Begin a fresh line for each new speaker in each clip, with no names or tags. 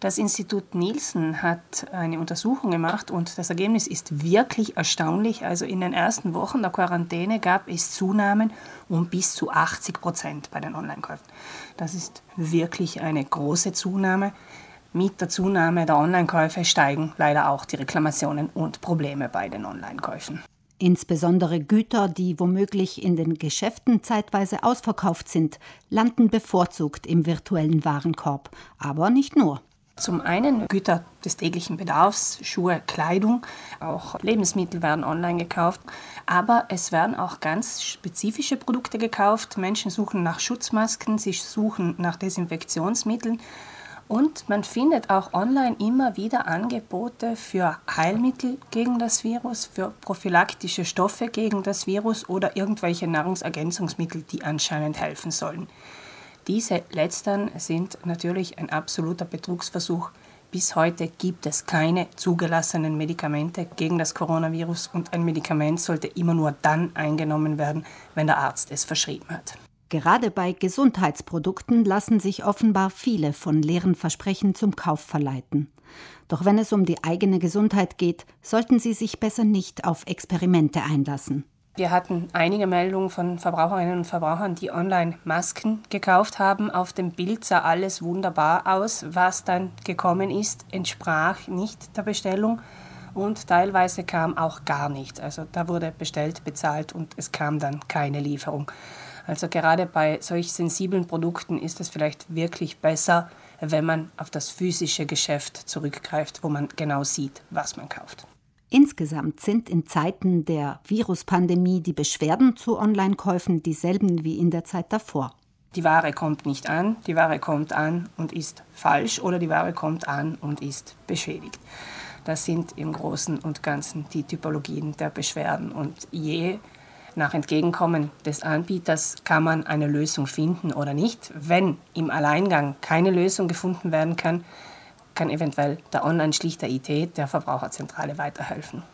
Das Institut Nielsen hat eine Untersuchung gemacht und das Ergebnis ist wirklich erstaunlich. Also in den ersten Wochen der Quarantäne gab es Zunahmen um bis zu 80 Prozent bei den Online-Käufen. Das ist wirklich eine große Zunahme. Mit der Zunahme der Online-Käufe steigen leider auch die Reklamationen und Probleme bei den Online-Käufen.
Insbesondere Güter, die womöglich in den Geschäften zeitweise ausverkauft sind, landen bevorzugt im virtuellen Warenkorb. Aber nicht nur.
Zum einen Güter des täglichen Bedarfs, Schuhe, Kleidung, auch Lebensmittel werden online gekauft, aber es werden auch ganz spezifische Produkte gekauft. Menschen suchen nach Schutzmasken, sie suchen nach Desinfektionsmitteln und man findet auch online immer wieder Angebote für Heilmittel gegen das Virus, für prophylaktische Stoffe gegen das Virus oder irgendwelche Nahrungsergänzungsmittel, die anscheinend helfen sollen. Diese letzteren sind natürlich ein absoluter Betrugsversuch. Bis heute gibt es keine zugelassenen Medikamente gegen das Coronavirus und ein Medikament sollte immer nur dann eingenommen werden, wenn der Arzt es verschrieben hat.
Gerade bei Gesundheitsprodukten lassen sich offenbar viele von leeren Versprechen zum Kauf verleiten. Doch wenn es um die eigene Gesundheit geht, sollten Sie sich besser nicht auf Experimente einlassen.
Wir hatten einige Meldungen von Verbraucherinnen und Verbrauchern, die online Masken gekauft haben. Auf dem Bild sah alles wunderbar aus. Was dann gekommen ist, entsprach nicht der Bestellung und teilweise kam auch gar nichts. Also da wurde bestellt, bezahlt und es kam dann keine Lieferung. Also gerade bei solch sensiblen Produkten ist es vielleicht wirklich besser, wenn man auf das physische Geschäft zurückgreift, wo man genau sieht, was man kauft.
Insgesamt sind in Zeiten der Viruspandemie die Beschwerden zu Online-Käufen dieselben wie in der Zeit davor.
Die Ware kommt nicht an, die Ware kommt an und ist falsch oder die Ware kommt an und ist beschädigt. Das sind im Großen und Ganzen die Typologien der Beschwerden. Und je nach Entgegenkommen des Anbieters kann man eine Lösung finden oder nicht. Wenn im Alleingang keine Lösung gefunden werden kann, kann eventuell der Online-Schlichter IT der Verbraucherzentrale weiterhelfen.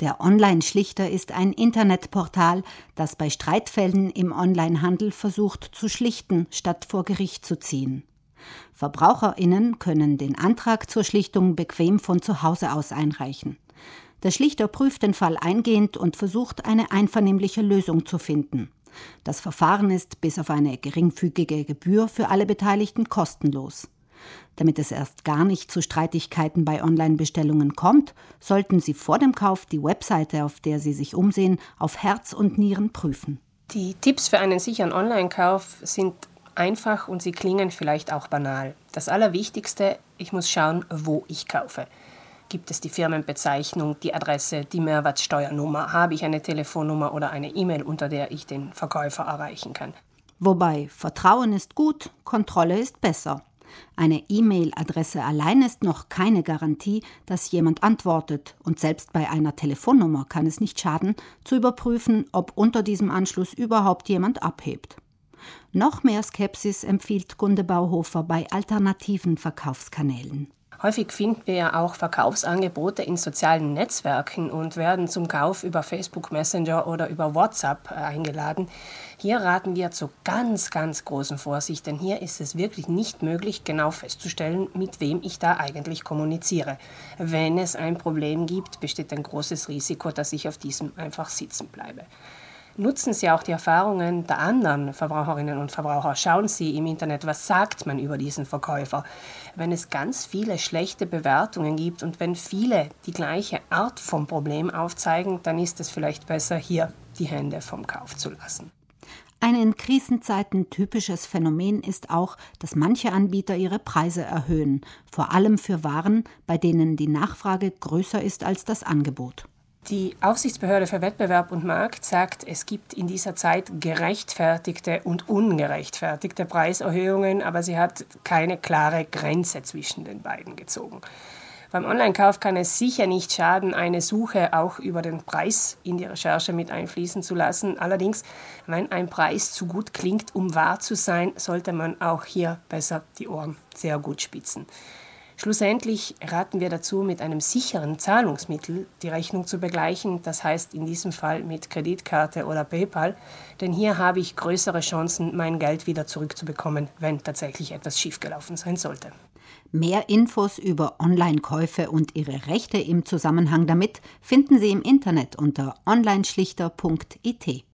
Der Online-Schlichter ist ein Internetportal, das bei Streitfällen im Onlinehandel versucht zu schlichten, statt vor Gericht zu ziehen. Verbraucherinnen können den Antrag zur Schlichtung bequem von zu Hause aus einreichen. Der Schlichter prüft den Fall eingehend und versucht, eine einvernehmliche Lösung zu finden. Das Verfahren ist bis auf eine geringfügige Gebühr für alle Beteiligten kostenlos. Damit es erst gar nicht zu Streitigkeiten bei Online-Bestellungen kommt, sollten Sie vor dem Kauf die Webseite, auf der Sie sich umsehen, auf Herz und Nieren prüfen.
Die Tipps für einen sicheren Online-Kauf sind einfach und sie klingen vielleicht auch banal. Das Allerwichtigste, ich muss schauen, wo ich kaufe. Gibt es die Firmenbezeichnung, die Adresse, die Mehrwertsteuernummer? Habe ich eine Telefonnummer oder eine E-Mail, unter der ich den Verkäufer erreichen kann?
Wobei Vertrauen ist gut, Kontrolle ist besser. Eine E-Mail-Adresse allein ist noch keine Garantie, dass jemand antwortet, und selbst bei einer Telefonnummer kann es nicht schaden, zu überprüfen, ob unter diesem Anschluss überhaupt jemand abhebt. Noch mehr Skepsis empfiehlt Gunde Bauhofer bei alternativen Verkaufskanälen.
Häufig finden wir ja auch Verkaufsangebote in sozialen Netzwerken und werden zum Kauf über Facebook Messenger oder über WhatsApp eingeladen. Hier raten wir zu ganz, ganz großen Vorsicht, denn hier ist es wirklich nicht möglich, genau festzustellen, mit wem ich da eigentlich kommuniziere. Wenn es ein Problem gibt, besteht ein großes Risiko, dass ich auf diesem einfach sitzen bleibe nutzen Sie auch die Erfahrungen der anderen Verbraucherinnen und Verbraucher. Schauen Sie im Internet, was sagt man über diesen Verkäufer. Wenn es ganz viele schlechte Bewertungen gibt und wenn viele die gleiche Art vom Problem aufzeigen, dann ist es vielleicht besser, hier die Hände vom Kauf zu lassen.
Ein in Krisenzeiten typisches Phänomen ist auch, dass manche Anbieter ihre Preise erhöhen, vor allem für Waren, bei denen die Nachfrage größer ist als das Angebot.
Die Aufsichtsbehörde für Wettbewerb und Markt sagt, es gibt in dieser Zeit gerechtfertigte und ungerechtfertigte Preiserhöhungen, aber sie hat keine klare Grenze zwischen den beiden gezogen. Beim Online-Kauf kann es sicher nicht schaden, eine Suche auch über den Preis in die Recherche mit einfließen zu lassen. Allerdings, wenn ein Preis zu gut klingt, um wahr zu sein, sollte man auch hier besser die Ohren sehr gut spitzen. Schlussendlich raten wir dazu, mit einem sicheren Zahlungsmittel die Rechnung zu begleichen, das heißt in diesem Fall mit Kreditkarte oder PayPal, denn hier habe ich größere Chancen, mein Geld wieder zurückzubekommen, wenn tatsächlich etwas schiefgelaufen sein sollte.
Mehr Infos über Online-Käufe und ihre Rechte im Zusammenhang damit finden Sie im Internet unter onlineschlichter.it.